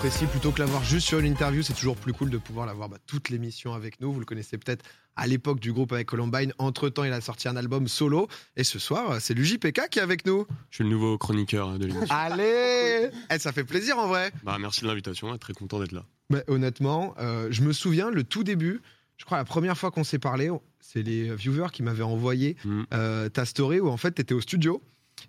apprécie plutôt que l'avoir juste sur une interview. C'est toujours plus cool de pouvoir l'avoir bah, toute l'émission avec nous. Vous le connaissez peut-être à l'époque du groupe avec Columbine. Entre temps, il a sorti un album solo. Et ce soir, c'est l'UJPK qui est avec nous. Je suis le nouveau chroniqueur de l'émission. Allez eh, Ça fait plaisir en vrai. Bah, merci de l'invitation, très content d'être là. Bah, honnêtement, euh, je me souviens, le tout début, je crois la première fois qu'on s'est parlé, c'est les viewers qui m'avaient envoyé Mm. euh, ta story où en fait tu étais au studio.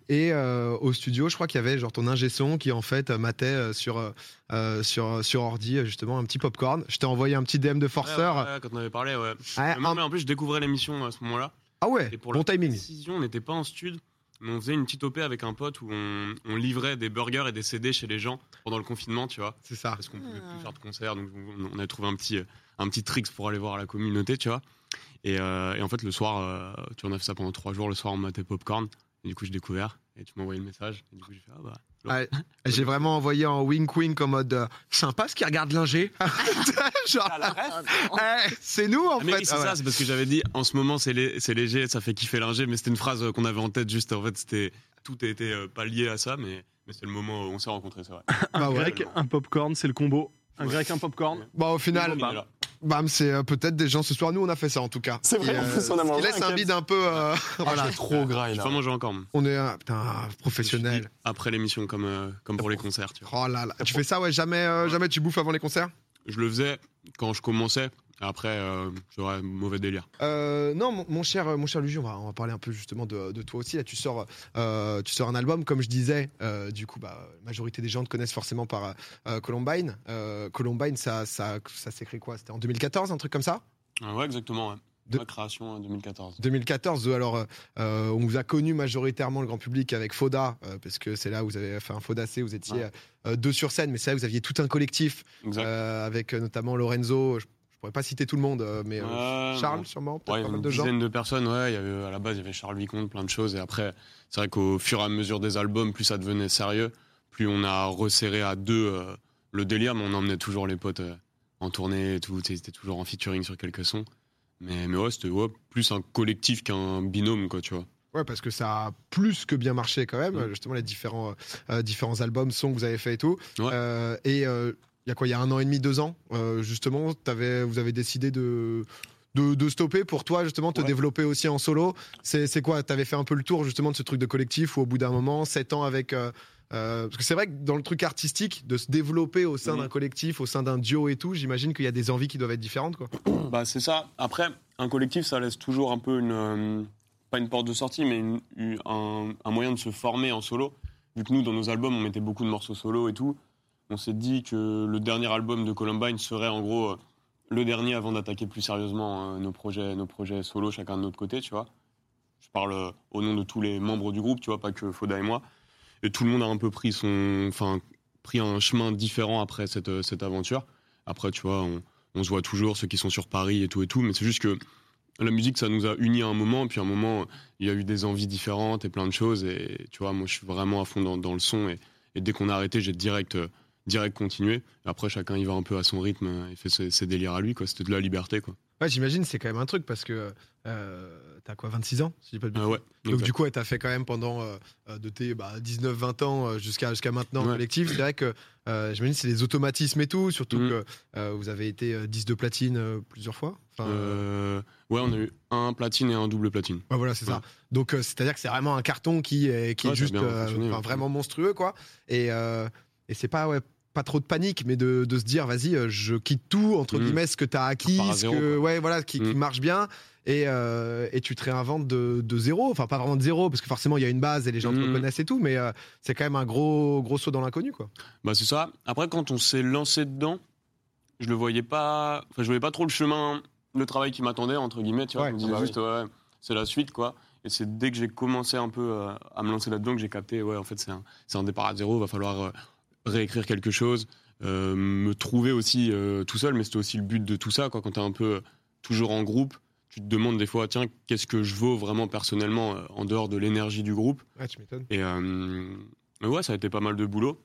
Et euh, au studio, je crois qu'il y avait genre ton ingé son qui en fait matait euh, sur, euh, sur, sur ordi justement un petit popcorn. Je t'ai envoyé un petit DM de forceur. Ouais, ouais, ouais, quand on avait parlé, ouais. En plus, je découvrais l'émission à ce moment-là. Ah ouais, Et pour bon la timing. précision, on n'était pas en stud, mais on faisait une petite OP avec un pote où on, on livrait des burgers et des CD chez les gens pendant le confinement, tu vois. C'est ça. Parce qu'on pouvait plus faire de concert, donc on, on a trouvé un petit, un petit tricks pour aller voir la communauté, tu vois. Et, euh, et en fait, le soir, euh, tu en as fait ça pendant trois jours. Le soir, on matait popcorn. Et du coup, j'ai découvert. Et tu m'as envoyé le message. Et du coup, j'ai fait, ah bah. J'ai vraiment envoyé en wink wink en mode euh, sympa ce qui regarde l'ingé. genre, eh, c'est nous en Ah, mais fait. oui, c'est Ah ouais. ça, c'est parce que j'avais dit en ce moment c'est lé- c'est léger, ça fait kiffer l'ingé, mais c'était une phrase euh, qu'on avait en tête juste en fait, c'était tout était euh, pas lié à ça, mais, mais c'est le moment où on s'est rencontrés, c'est vrai. Bah ouais. grec, un popcorn, c'est le combo. Un Ouais. grec, un popcorn. Bon, au final. Bam, c'est euh, peut-être des gens ce soir. Nous, on a fait ça en tout cas. C'est vrai, Et, on a ce qui mangé laisse un un vide un peu. euh, voilà. Ah, trop gras, mangé encore. moi. On est un putain, me suis professionnel. Après l'émission, comme, euh, comme pour les concerts. Tu vois. Oh là là. Tu fais ça, ouais, jamais, euh, jamais tu bouffes avant les concerts? Je le faisais quand je commençais, après euh, j'aurais un mauvais délire. Euh, non, mon, mon cher, mon cher Luigi, on va, on va parler un peu justement de, de toi aussi. Là, tu sors, euh, tu sors un album, comme je disais. euh, du coup, bah, la majorité des gens te connaissent forcément par Columbine. Columbine, ça, ça, ça s'écrit quoi? C'était en 2014, un truc comme ça? Ah ouais, exactement. Ouais. De- Ma création en 2014. 2014, alors euh, on vous a connu majoritairement le grand public avec Foda, euh, parce que c'est là où vous avez fait un Fodacé, vous étiez Ouais. euh, deux sur scène, mais c'est là où vous aviez tout un collectif, avec notamment Lorenzo, je pourrais pas citer tout le monde, euh, mais euh, Charles sûrement, peut-être Ouais, il y pas mal une de gens. dizaine de personnes, ouais. Il y avait, à la base, il y avait Charles Vicomte, plein de choses. Et après, c'est vrai qu'au fur et à mesure des albums, plus ça devenait sérieux, plus on a resserré à deux euh, le délire, mais on emmenait toujours les potes euh, en tournée et tout. C'était toujours en featuring sur quelques sons. Mais, mais ouais, c'était ouais, plus un collectif qu'un binôme, quoi, tu vois. Ouais, parce que ça a plus que bien marché quand même, justement les différents, euh, différents albums, sons que vous avez fait et tout. Ouais. Euh, et euh, il y a quoi, il y a un an et demi, deux ans, euh, justement, t'avais- vous avez décidé de, de, de stopper pour toi, justement, te Ouais. développer aussi en solo. C'est quoi T'avais fait un peu le tour, justement, de ce truc de collectif où au bout d'un moment, sept ans avec. euh, euh, parce que c'est vrai que dans le truc artistique, de se développer au sein Mhm. d'un collectif, au sein d'un duo et tout, j'imagine qu'il y a des envies qui doivent être différentes, quoi. Bah, c'est ça. Après, un collectif, ça laisse toujours un peu une. euh, pas une porte de sortie, mais une- une- un, un moyen de se former en solo. Vu que nous, dans nos albums, on mettait beaucoup de morceaux solo et tout, on s'est dit que le dernier album de Columbine serait en gros euh, le dernier avant d'attaquer plus sérieusement euh, nos, projets, nos projets solo, chacun de notre côté, tu vois. Je parle euh, au nom de tous les membres du groupe, tu vois, pas que Foda et moi. Et tout le monde a un peu pris son. Enfin, pris un chemin différent après cette, cette aventure. Après, tu vois, on, se voit toujours, ceux qui sont sur Paris et tout et tout, mais c'est juste que la musique, ça nous a unis à un moment, puis à un moment, il y a eu des envies différentes et plein de choses, et tu vois, moi, je suis vraiment à fond dans, le son, et, et dès qu'on a arrêté, j'ai direct, direct continué. Après, chacun, il va un peu à son rythme, euh, il fait ses, ses délires à lui, quoi. C'était de la liberté, quoi. Ouais, j'imagine, c'est quand même un truc parce que euh, t'as quoi, 26 ans, si je dis pas de Ah ouais. Donc du coup, ouais, t'as fait quand même pendant euh, de tes bah, 19-20 ans euh, jusqu'à jusqu'à maintenant en Ouais. collectif. C'est vrai que euh, j'imagine c'est des automatismes et tout, surtout Mhm. que euh, vous avez été euh, 10 de platine plusieurs fois. Enfin, ouais, on a eu un platine et un double platine. ouais, voilà, c'est ça. Donc c'est-à-dire que c'est vraiment un carton qui est, qui est juste bien vraiment monstrueux, quoi. Et, et c'est pas ouais, pas trop de panique, mais de, de se dire, vas-y, euh, je quitte tout entre Mhm. guillemets ce que t'as acquis, repars à ce zéro, que, ouais, voilà, qui, qui Mhm. marche bien. Et, euh, et tu te réinventes de, de zéro, enfin pas vraiment de zéro, parce que forcément il y a une base et les gens te Mhm. reconnaissent et tout, mais euh, c'est quand même un gros gros saut dans l'inconnu, quoi. Bah c'est ça. Après quand on s'est lancé dedans, je le voyais pas, enfin je voyais pas trop le chemin, le travail qui m'attendait entre guillemets, tu vois. Ouais, je me disais bah oui. juste ouais, c'est la suite quoi. Et c'est dès que j'ai commencé un peu à me lancer là-dedans que j'ai capté ouais en fait c'est un, un départ à zéro, va falloir réécrire quelque chose, euh, me trouver aussi euh, tout seul, mais c'était aussi le but de tout ça quoi. Quand t'es un peu euh, toujours en groupe, tu te demandes des fois tiens qu'est-ce que je vaux vraiment personnellement en dehors de l'énergie du groupe? Ouais, tu m'étonnes. Et mais ouais, ça a été pas mal de boulot.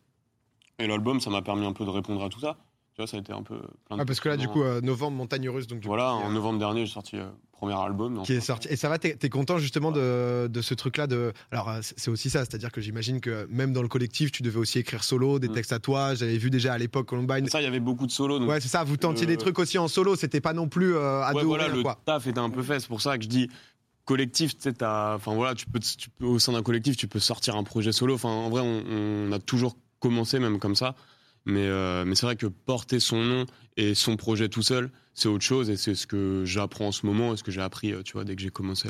Et l'album, ça m'a permis un peu de répondre à tout ça. Tu vois, ça a été un peu. plein de Ah, parce que là, du coup, novembre, montagne russe, donc voilà, coup, en novembre dernier, j'ai sorti premier album. qui est sorti. Et ça va, t'es es content justement de, de ce truc-là de. Alors, euh, c'est c'est aussi ça, c'est-à-dire que j'imagine que même dans le collectif, tu devais aussi écrire solo, des Mm. textes à toi. J'avais vu déjà à l'époque Columbine. Ça, il y avait beaucoup de solos. Ouais, c'est ça, vous tentiez des trucs aussi en solo, c'était pas non plus euh, à Ouais, ou voilà, le quoi. taf était un peu fait. C'est pour ça que je dis collectif. Tu sais, enfin voilà, tu peux, tu peux au sein d'un collectif, tu peux sortir un projet solo. Enfin, en vrai, on, on a toujours commencé même comme ça. Mais, euh, mais c'est vrai que porter son nom et son projet tout seul, c'est autre chose. Et c'est ce que j'apprends en ce moment et ce que j'ai appris, euh, tu vois, dès que j'ai commencé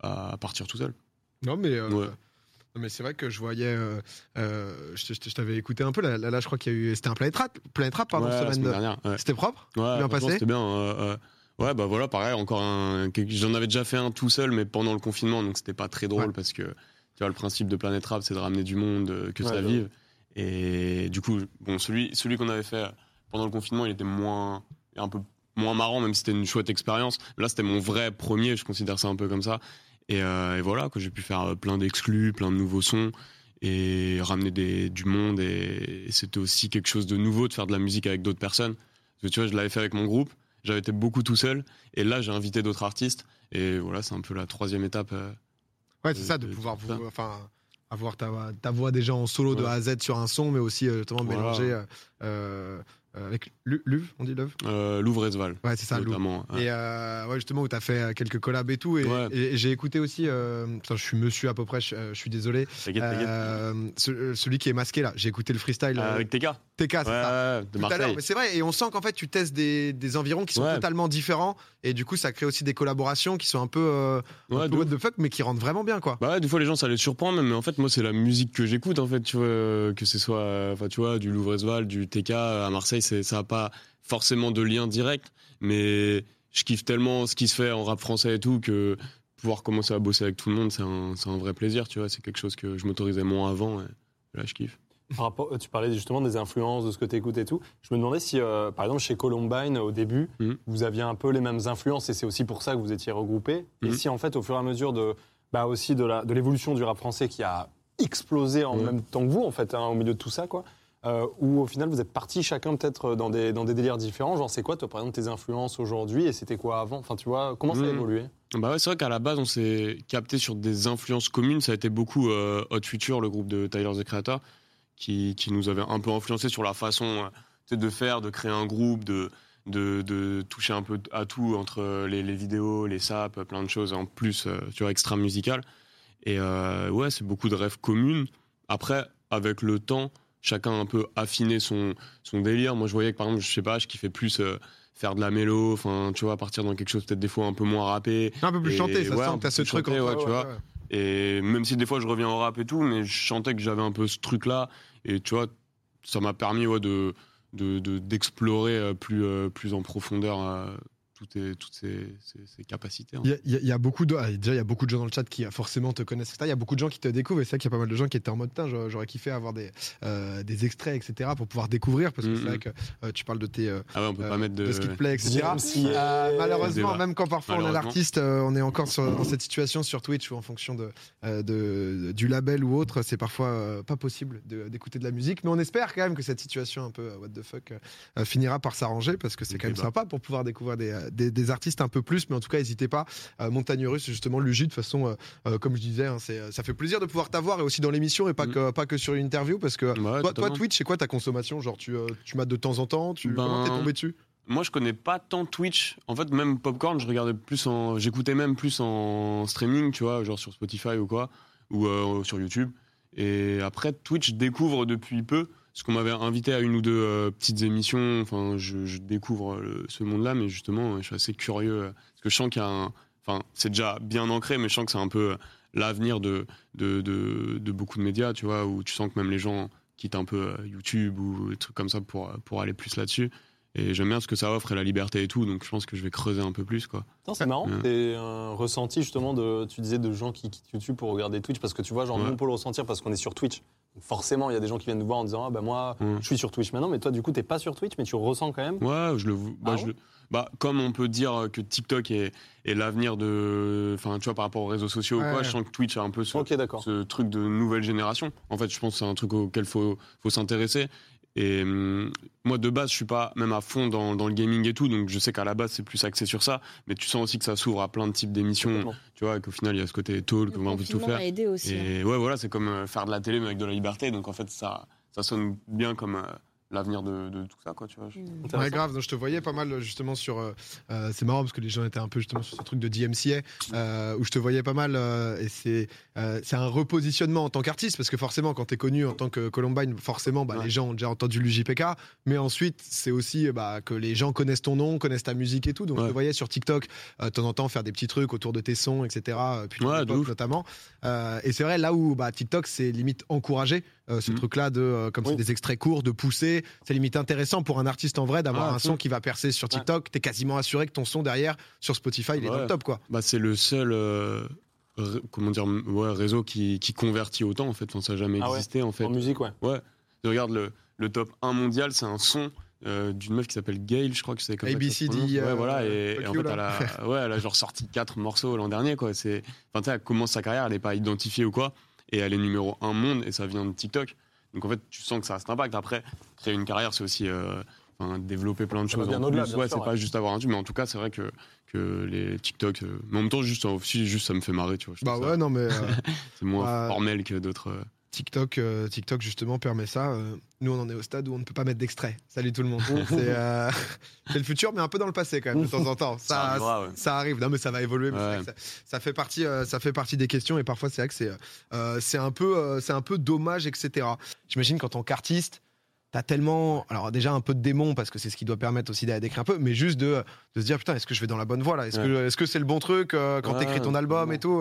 à, à partir tout seul. Non, mais. euh, Ouais. non, mais c'est vrai que je voyais. euh, euh, je je- je t'avais écouté un peu, là, là, là, je crois qu'il y a eu. C'était un Planet Rap, Planet Rap pardon, Ouais, la semaine semaine de- dernière. ouais. C'était propre? Ouais, Bien passé? C'était bien. euh, euh, ouais, bah voilà, pareil, encore un. J'en avais déjà fait un tout seul, mais pendant le confinement, donc c'était pas très drôle Ouais. parce que tu vois, le principe de Planète Rap, c'est de ramener du monde, que Ouais, ça vive. Et du coup, bon, celui, celui qu'on avait fait pendant le confinement, il était moins. un peu moins marrant, même si c'était une chouette expérience. Là, c'était mon vrai premier, je considère ça un peu comme ça. Et, euh, et voilà, que j'ai pu faire euh, plein d'exclus, plein de nouveaux sons et ramener des, du monde. Et, et c'était aussi quelque chose de nouveau de faire de la musique avec d'autres personnes. Parce que tu vois, je l'avais fait avec mon groupe, j'avais été beaucoup tout seul. Et là, j'ai invité d'autres artistes. Et voilà, c'est un peu la troisième étape. euh. Ouais, c'est ça, de de pouvoir vous- enfin, avoir ta, ta voix déjà en solo de. A à Z sur un son, mais aussi euh, justement Voilà. mélanger euh, euh, avec Lu- Luv, on dit Luv Euh, Louvre-Esval, Ouais, c'est ça, Luv. notamment. ouais. Et euh, ouais, justement, où tu as fait euh, quelques collabs et tout. Et, Ouais. et- et j'ai écouté aussi, euh, putain, je suis monsieur à peu près, je, euh, je suis désolé. T'inquiète, t'inquiète. Euh, ce- euh, celui qui est masqué là, j'ai écouté le freestyle Euh, euh, avec TK Ouais, TK, c'est ça. ouais, de à l'heure, Marseille. mais c'est vrai, et on sent qu'en fait tu testes des, des environs qui sont Ouais. totalement différents, et du coup ça crée aussi des collaborations qui sont un peu, euh, un Ouais, peu de what the fuck, mais qui rentrent vraiment bien quoi. Bah ouais, des fois les gens ça les surprend même, mais en fait moi c'est la musique que j'écoute en fait, tu vois, euh, que ce soit, euh, enfin tu vois, du Louvre-Esval, du TK à Marseille, c'est ça a pas forcément de lien direct, mais je kiffe tellement ce qui se fait en rap français et tout que pouvoir commencer à bosser avec tout le monde c'est un, vrai plaisir, tu vois, c'est quelque chose que je m'autorisais moins avant, et là je kiffe. Par rapport, tu parlais justement des influences, de ce que tu écoutes et tout. Je me demandais si, euh, par exemple, chez Columbine, au début, Mhm. vous aviez un peu les mêmes influences et c'est aussi pour ça que vous étiez regroupés. Et Mhm. si, en fait, au fur et à mesure de, bah, aussi de l'évolution du rap français qui a explosé en même temps que vous, en fait, hein, au milieu de tout ça, quoi. Euh, où au final vous êtes partis chacun peut-être dans des, dans des délires différents. Genre, c'est quoi, toi, par exemple, tes influences aujourd'hui et c'était quoi avant? Enfin, tu vois, comment ça a Mhm. évolué? Bah ouais, c'est vrai qu'à la base, on s'est capté sur des influences communes. Ça a été beaucoup euh, Hot Future, le groupe de Tyler the Creator, qui, qui nous avait un peu influencé sur la façon euh, de faire, de créer un groupe, de, de, de toucher un peu à tout entre les, les vidéos, les saps, plein de choses en plus, euh, tu vois, extra musical. Et euh, ouais, c'est beaucoup de rêves communes. Après, avec le temps, chacun un peu affiné son, son délire. Moi, je voyais que par exemple, je sais pas, je kiffais plus. euh, faire de la mélo, enfin, tu vois, partir dans quelque chose peut-être des fois un peu moins rappé, Un peu plus Et chanté, ça ouais, sent t'as ce truc chanté, en toi, ouais, tu vois. Et même si des fois je reviens au rap et tout, mais je chantais que j'avais un peu ce truc-là. Et tu vois, ça m'a permis de de- de- d'explorer euh, plus, euh, plus en profondeur toutes, tes- toutes ces, ces- ces capacités. hein. Il y, a- il y beaucoup de ah, déjà il y a beaucoup de gens dans le chat qui euh, forcément te connaissent etc. Il y a beaucoup de gens qui te découvrent et c'est vrai qu'il y a pas mal de gens qui étaient en mode j'aurais kiffé avoir des euh, des extraits etc pour pouvoir découvrir parce que c'est Mhm. vrai que euh, tu parles de tes euh, Ah ouais, on peut pas mettre de. de ce qui te plaît etc. Malheureusement, même quand parfois on est l'artiste, on est encore sur- dans cette situation sur Twitch ou en fonction de, de- du label ou autre, c'est parfois pas possible d'écouter de, la musique. Mais on espère quand même que cette situation un peu what the fuck finira par s'arranger parce que c'est quand même sympa pour pouvoir découvrir des, des- des artistes un peu plus. Mais en tout cas, n'hésitez pas. Euh, Montagne Russe, justement, Luigi, de toute façon, euh, euh, comme je disais, hein, c'est- ça fait plaisir de pouvoir t'avoir et aussi dans l'émission et pas, Mm. que, pas que sur une interview parce que. Ouais, Toi. Twitch, c'est quoi ta consommation? Genre, tu, tu mates de temps en temps? Tu, Ben, Comment t'es tombé dessus? Moi, je connais pas tant Twitch. En fait, même Popcorn, je regardais plus en. J'écoutais même plus en streaming, tu vois, genre sur Spotify ou quoi, ou euh, sur YouTube. Et après, Twitch, découvre depuis peu, parce qu'on m'avait invité à une ou deux euh, petites émissions. Enfin, je, je découvre euh, ce monde-là, mais justement, je suis assez curieux. euh, parce que je sens qu'il y a un. Enfin, c'est déjà bien ancré, mais je sens que c'est un peu euh, l'avenir de, de, de, de beaucoup de médias, tu vois, où tu sens que même les gens quittent un peu euh, YouTube ou des trucs comme ça pour, pour aller plus là-dessus. Et j'aime bien ce que ça offre et la liberté et tout, donc je pense que je vais creuser un peu plus, quoi. C'est marrant, Ouais. c'est un ressenti justement de, tu disais de gens qui quittent YouTube pour regarder Twitch, parce que tu vois, genre Ouais. nous on peut le ressentir parce qu'on est sur Twitch. Forcément, il y a des gens qui viennent nous voir en disant, ah bah moi, Ouais. je suis sur Twitch maintenant, mais toi du coup, t'es pas sur Twitch, mais tu ressens quand même. Ouais, je le, bah, Ah je bah, comme on peut dire que TikTok est, est l'avenir de, enfin, tu vois, par rapport aux réseaux sociaux ou quoi, je sens que Twitch a un peu ce truc de nouvelle génération. En fait, je pense que c'est un truc auquel faut, faut s'intéresser. Et hum, moi, de base, je suis pas même à fond dans, dans le gaming et tout, donc je sais qu'à la base, c'est plus axé sur ça. Mais tu sens aussi que ça s'ouvre à plein de types d'émissions, tu vois, et qu'au final, il y a ce côté talk, Le on a envie de tout faire. a aidé aussi. hein. Et ouais, voilà, c'est comme euh, faire de la télé, mais avec de la liberté. Donc en fait, ça, ça sonne bien comme euh, l'avenir de, de tout ça, quoi, tu vois. je- Mm. Ouais, grave. Donc, je te voyais pas mal justement sur. euh, euh, c'est marrant parce que les gens étaient un peu justement sur ce truc de DMCA euh, où je te voyais pas mal. euh, et c'est euh, c'est un repositionnement en tant qu'artiste parce que forcément, quand t'es connu en tant que Columbine, forcément, bah, Ouais. les gens ont déjà entendu l'UJPK. Mais ensuite, c'est aussi bah, que les gens connaissent ton nom, connaissent ta musique et tout. Donc, je te voyais sur TikTok euh, de temps en temps faire des petits trucs autour de tes sons, etc. Puis notamment. Euh, et c'est vrai là où bah, TikTok c'est limite encouragé euh, ce Mhm. truc-là de euh, comme Oui. c'est des extraits courts, de pousser. C'est limite intéressant pour un artiste en vrai d'avoir Ah, un fou. son qui va percer sur TikTok. T'es quasiment assuré que ton son derrière sur Spotify il est dans Ouais. le top quoi. Bah, c'est le seul euh, comment dire, ouais, réseau qui, qui convertit autant, en fait. Enfin, ça n'a jamais Ah ouais. existé, en fait. En musique, ouais. Ouais. Je regarde le, le top 1 mondial, c'est un son euh, d'une meuf qui s'appelle Gail, je crois que c'est comme ça ABCD. Ouais, euh, voilà. Et, en fait, elle là. a, ouais, elle a genre sorti 4 morceaux l'an dernier, quoi. C'est, enfin, tu sais, elle commence sa carrière, elle n'est pas identifiée ou quoi. Et elle est numéro 1 monde et ça vient de TikTok. Donc en fait, tu sens que ça a cet impact. Après, créer une carrière, c'est aussi euh, enfin, développer plein de Ça choses. bien en plus. ouais, c'est ouais. pas juste avoir un tube, mais en tout cas, c'est vrai que, que les TikTok. euh, mais en même temps, juste, aussi, juste ça me fait marrer, tu vois. Bah ouais ça- non mais euh, C'est moins Ouais. formel que d'autres. TikTok euh, TikTok justement permet ça. Euh, nous on en est au stade où on ne peut pas mettre d'extrait. Salut tout le monde. c'est euh, c'est le futur mais un peu dans le passé quand même de temps en temps. Ça Ça arrivera, ouais. ça arrive. Non mais ça va évoluer. mais Ouais. ça, ça fait partie ça fait partie des questions et parfois c'est vrai que c'est c'est un peu c'est un peu dommage etc. J'imagine qu'en tant qu'artiste T'as tellement, alors déjà un peu de démon parce que c'est ce qui doit permettre aussi d'écrire un peu, mais juste de, de se dire putain, est-ce que je vais dans la bonne voie là? Est-ce Ouais. que est-ce que c'est le bon truc quand t'écris ton album et tout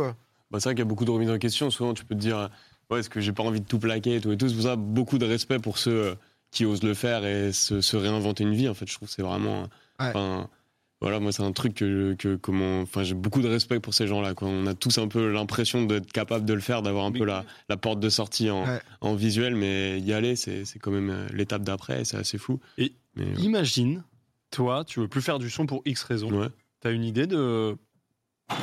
Bah, c'est vrai qu'il y a beaucoup de remises en question. Souvent, tu peux te dire, ouais, est-ce que j'ai pas envie de tout plaquer et tout et tout. C'est pour ça, beaucoup de respect pour ceux euh, qui osent le faire et se, se réinventer une vie. En fait, je trouve que c'est vraiment. Ouais. Voilà, moi, c'est un truc que, que comment. Enfin, j'ai beaucoup de respect pour ces gens-là. Quoi. On a tous un peu l'impression d'être capable de le faire, d'avoir un peu la, la porte de sortie en, Ouais. en visuel, mais y aller, c'est c'est quand même euh, l'étape d'après. et C'est assez fou. Et mais, ouais. Imagine, toi, tu veux plus faire du son pour X raisons. Ouais. T'as une idée de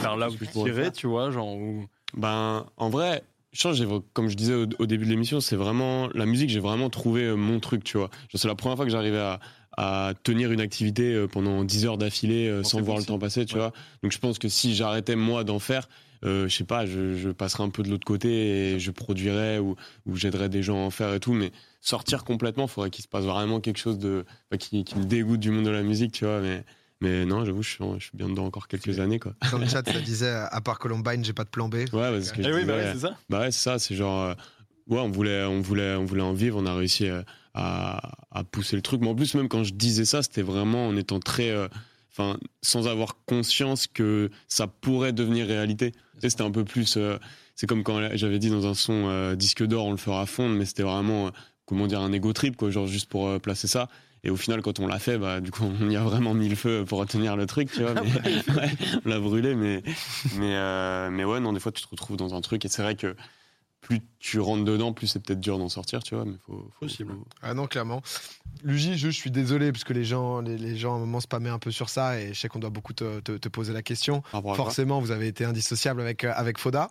faire là où tu tirais, tu vois, genre où- Ben, en vrai, je pense, j'ai- comme je disais au, au début de l'émission, c'est vraiment la musique. J'ai vraiment trouvé euh, mon truc, tu vois. C'est la première fois que j'arrivais à, à tenir une activité euh, pendant 10 heures d'affilée euh, sans voir le temps passer, tu Ouais. vois. Donc je pense que si j'arrêtais moi d'en faire, euh, je sais pas, je, je passerais un peu de l'autre côté et je produirais ou, ou j'aiderais des gens à en faire et tout. Mais sortir complètement, il faudrait qu'il se passe vraiment quelque chose de enfin, qui, qui me dégoûte du monde de la musique, tu vois. Mais mais non, j'avoue, je suis, je suis bien dedans encore quelques années, quoi. Dans le chat, ça disait à part Columbine, j'ai pas de plan B. Ouais, parce que Eh oui, bah ouais, c'est ça. bah ouais, c'est ça, c'est genre. euh, ouais, on voulait, on, voulait, on voulait en vivre, on a réussi euh, à, à pousser le truc. Mais en plus, même quand je disais ça, c'était vraiment en étant très. euh, Enfin, sans avoir conscience que ça pourrait devenir réalité. Tu sais, C'était un peu plus. euh, c'est comme quand j'avais dit dans un son euh, disque d'or, on le fera fondre, mais c'était vraiment, euh, comment dire, un ego trip, quoi, genre juste pour euh, placer ça. Et au final, quand on l'a fait, bah, du coup, on y a vraiment mis le feu pour retenir le truc, tu vois. mais- ouais, on l'a brûlé, mais, mais, euh, mais ouais, non, des fois, tu te retrouves dans un truc, et c'est vrai que plus tu rentres dedans, plus c'est peut-être dur d'en sortir, tu vois. Mais faut, faut- Possible. faut- Ah non, clairement. Luigi, je, je suis désolé parce que les gens, les, les gens à un moment spammaient un peu sur ça et je sais qu'on doit beaucoup te, te- te poser la question. quoi. Forcément, vous avez été indissociable avec, euh, avec Foda.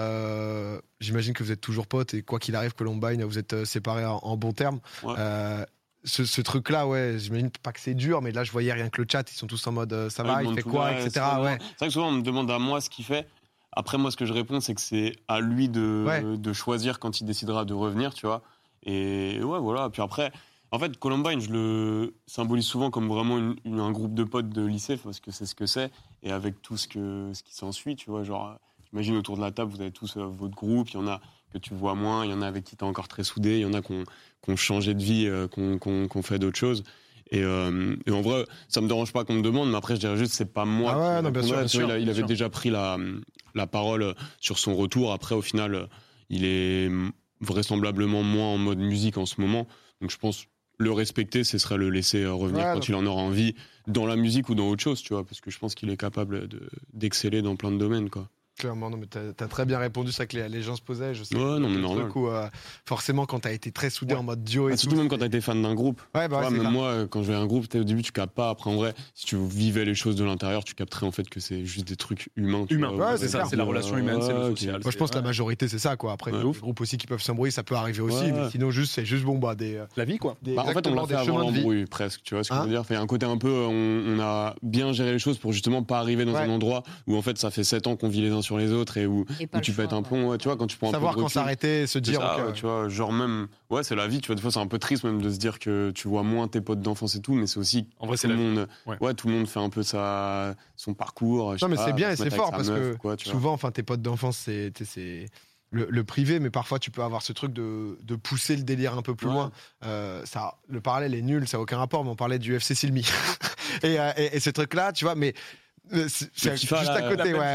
Euh, J'imagine que vous êtes toujours potes et quoi qu'il arrive, Columbine, vous êtes euh, séparés en, en bons termes. Ouais. Euh, ce, ce truc-là, ouais, j'imagine pas que c'est dur, mais là, je voyais rien que le chat, ils sont tous en mode ça Ah, va, il fait quoi, etc. Ouais. C'est vrai que souvent, on me demande à moi ce qu'il fait. Après, moi, ce que je réponds, c'est que c'est à lui de, Ouais. de choisir quand il décidera de revenir, tu vois. Et ouais, voilà. Puis après, en fait, Columbine, je le symbolise souvent comme vraiment une- une- un groupe de potes de lycée, parce que c'est ce que c'est. Et avec tout ce, que, ce qui s'ensuit, tu vois. Genre, j'imagine autour de la table, vous avez tous euh, votre groupe. Il y en a que tu vois moins, il y en a avec qui tu es encore très soudé, il y en a qui ont, ont changé de vie, euh, qui ont, fait d'autres choses. Et, euh, et en vrai, ça me dérange pas qu'on me demande, mais après, je dirais juste, c'est pas moi. Ah qui ouais, non, bien sûr, bien il, a- il bien avait sûr. déjà pris la, la parole sur son retour. Après, au final, euh, il est vraisemblablement moins en mode musique en ce moment. Donc, je pense le respecter, ce serait le laisser euh, revenir Ouais, quand il en aura envie, dans la musique ou dans autre chose, tu vois, parce que je pense qu'il est capable de- d'exceller dans plein de domaines, quoi. Clairement, non, mais t'as as très bien répondu ça que les, les gens se posaient. Je sais Ouais, non, mais normal. où, euh, forcément, quand t'as été très soudé en mode duo et Ah, tout. surtout même quand t'as été fan d'un groupe. Ouais, bah ouais, Ouais, même clair. moi, quand je vais à un groupe, au début, tu captes pas. Après, en vrai, si tu vivais les choses de l'intérieur, tu capterais en fait que c'est juste des trucs humains. Humain, Ouais, c'est ça, c'est la relation humaine, c'est le ouais, ok. social. Moi, je pense que la majorité, c'est ça, quoi. Après, des groupes aussi qui peuvent s'embrouiller, ça peut arriver aussi. Mais sinon, juste, c'est juste bon, bah, des. euh, La vie, quoi. Bah, en fait, on l'a fait avant chemins de vie. l'embrouille, presque. Tu vois ce que Hein je veux dire Il y a un côté un peu, on, a bien géré les choses pour justement pas arriver dans un endroit où en fait ça fait 7 ans qu'on vit les uns sur les autres et où, Et où tu pètes un plomb. ouais, tu vois, quand tu prends un Savoir peu de quand s'arrêter, se dire. ça, tu vois, genre même, ouais, c'est la vie. Tu vois, des fois c'est un peu triste même de se dire que tu vois moins tes potes d'enfance et tout, mais c'est aussi En vrai, tout c'est le monde, Ouais. ouais. tout le monde fait un peu sa, son parcours. Non, mais c'est bien et c'est fort parce meuf que quoi, souvent, enfin, tes potes d'enfance, c'est le, le privé, mais parfois tu peux avoir ce truc de, de pousser le délire un peu plus Ouais. loin. Euh, ça, le parallèle est nul, ça n'a aucun rapport, mais on parlait du FC Silmi. et, euh, et, et ce truc-là, tu vois, mais. Euh, C'est juste à côté, ouais.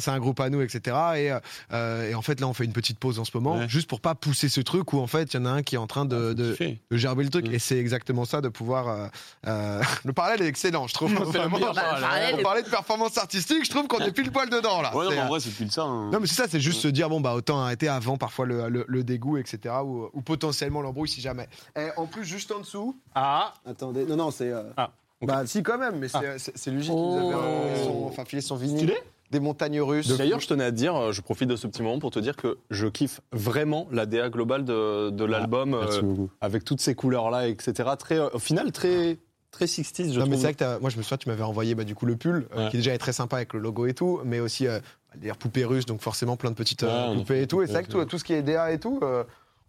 C'est un, un groupe à nous, etc. Et, euh, euh, et en fait, là, on fait une petite pause en ce moment, Ouais. juste pour pas pousser ce truc où en fait, il y en a un qui est en train de, de gerber le truc. Mm. Et c'est exactement ça, de pouvoir. euh, euh, le parallèle est excellent, je trouve. Meilleur Bah, parallèle. On parlait de performance artistique, je trouve qu'on est pile poil dedans là. Ouais, non, mais en vrai, c'est plus de ça. hein. non, mais c'est ça, c'est juste se dire bon bah autant arrêter avant parfois le, le- le dégoût etc ou, ou potentiellement l'embrouille si jamais. Et en plus juste en dessous. Ah, Attendez, non non c'est. euh, Ah. Bah si quand même, mais c'est c'est- c'est Luigi qui nous avait Oh. envoyé son, enfin filé son vinyle. Stylé. Des montagnes russes. D'ailleurs, je tenais à te dire, euh, je profite de ce petit moment pour te dire que je kiffe vraiment la DA globale de, de l'album, Merci euh, avec toutes ces couleurs-là, etc. Très, euh, au final, très, très 60s, je non mais c'est vrai que moi je me souviens tu m'avais envoyé bah, du coup le pull euh, Ouais. qui déjà est très sympa avec le logo et tout mais aussi euh, d'ailleurs poupées russes donc forcément plein de petites Ouais, poupées et tout et c'est vrai que tout, tout ce qui est DA et tout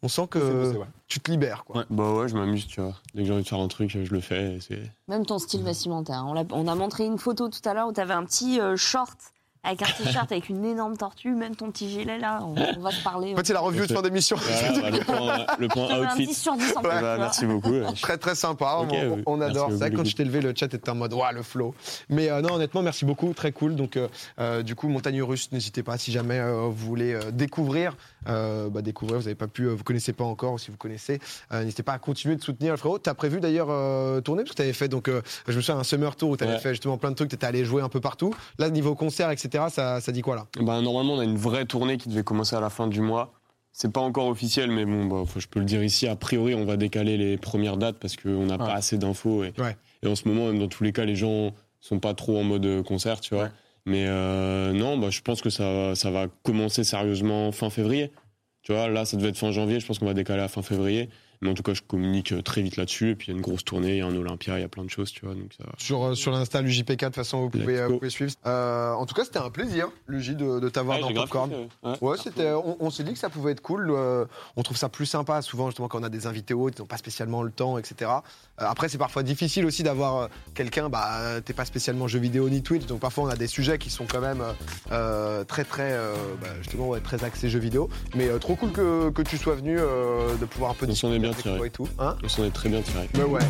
on sent que C'est bossé, ouais. tu te libères quoi. Ouais, bah ouais, je m'amuse, tu vois. Dès que j'ai envie de faire un truc, je le fais. et Même ton style vestimentaire. On, l'a- on a montré une photo tout à l'heure où tu avais un petit euh, short avec un t-shirt avec une énorme tortue, même ton petit gilet là. On, on va se parler. En fait c'est la revue de fin d'émission. Voilà, bah, le point, le point un outfit. 10 sur 10 en Ouais. plus. Bah, merci beaucoup. Très très sympa, on, on- oui. on adore. C'est vrai que quand je t'ai levé, le chat était en mode ouah le flow. Mais euh, non, honnêtement, merci beaucoup, très cool. Donc euh, euh, du coup, Montagne Russe, n'hésitez pas si jamais euh, vous voulez euh, découvrir, euh, bah, découvrir. Vous n'avez pas pu, euh, vous connaissez pas encore, ou si vous connaissez, euh, n'hésitez pas à continuer de soutenir le frérot. T'as prévu d'ailleurs euh, tourner? Parce que t'avais fait donc, euh, je me souviens un summer tour où t'avais Ouais. fait justement plein de trucs, t'étais allé jouer un peu partout. Là, niveau concert, etc. Ça, ça dit quoi là? Bah, normalement, on a une vraie tournée qui devait commencer à la fin du mois. C'est pas encore officiel, mais bon, bah, faut- je peux le dire ici. A priori, on va décaler les premières dates parce qu'on n'a Ouais. pas assez d'infos. Et, Ouais. et en ce moment, même dans tous les cas, les gens sont pas trop en mode euh, concert, tu vois. Ouais. Mais euh, non, bah, je pense que ça, va- ça va commencer sérieusement fin février. Tu vois, là, ça devait être fin janvier. Je pense qu'on va décaler à fin février. Mais en tout cas, je communique euh, très vite là-dessus. Et puis, il y a une grosse tournée, il y a un Olympia, il y a plein de choses, tu vois. Donc, ça sur, euh, sur l'Insta, l'UJPK, de toute façon, vous pouvez, euh, go. vous pouvez suivre. Euh, en tout cas, c'était un plaisir, Luigi, de, de t'avoir Ouais, dans Popcorn. kiffé, ouais. Ouais, c'était. On, on s'est dit que ça pouvait être cool. euh, on trouve ça plus sympa souvent justement quand on a des invités hauts, ils n'ont pas spécialement le temps, etc. Euh, après, c'est parfois difficile aussi d'avoir quelqu'un. Bah, t'es pas spécialement jeu vidéo ni Twitch, donc parfois on a des sujets qui sont quand même très très euh, bah, justement ouais, très axés jeux vidéo. Mais euh, trop cool que, que tu sois venu, euh, de pouvoir un peu On s'en est discuter bien avec tiré. toi et tout. Hein On s'en est très bien tiré. Mais ouais.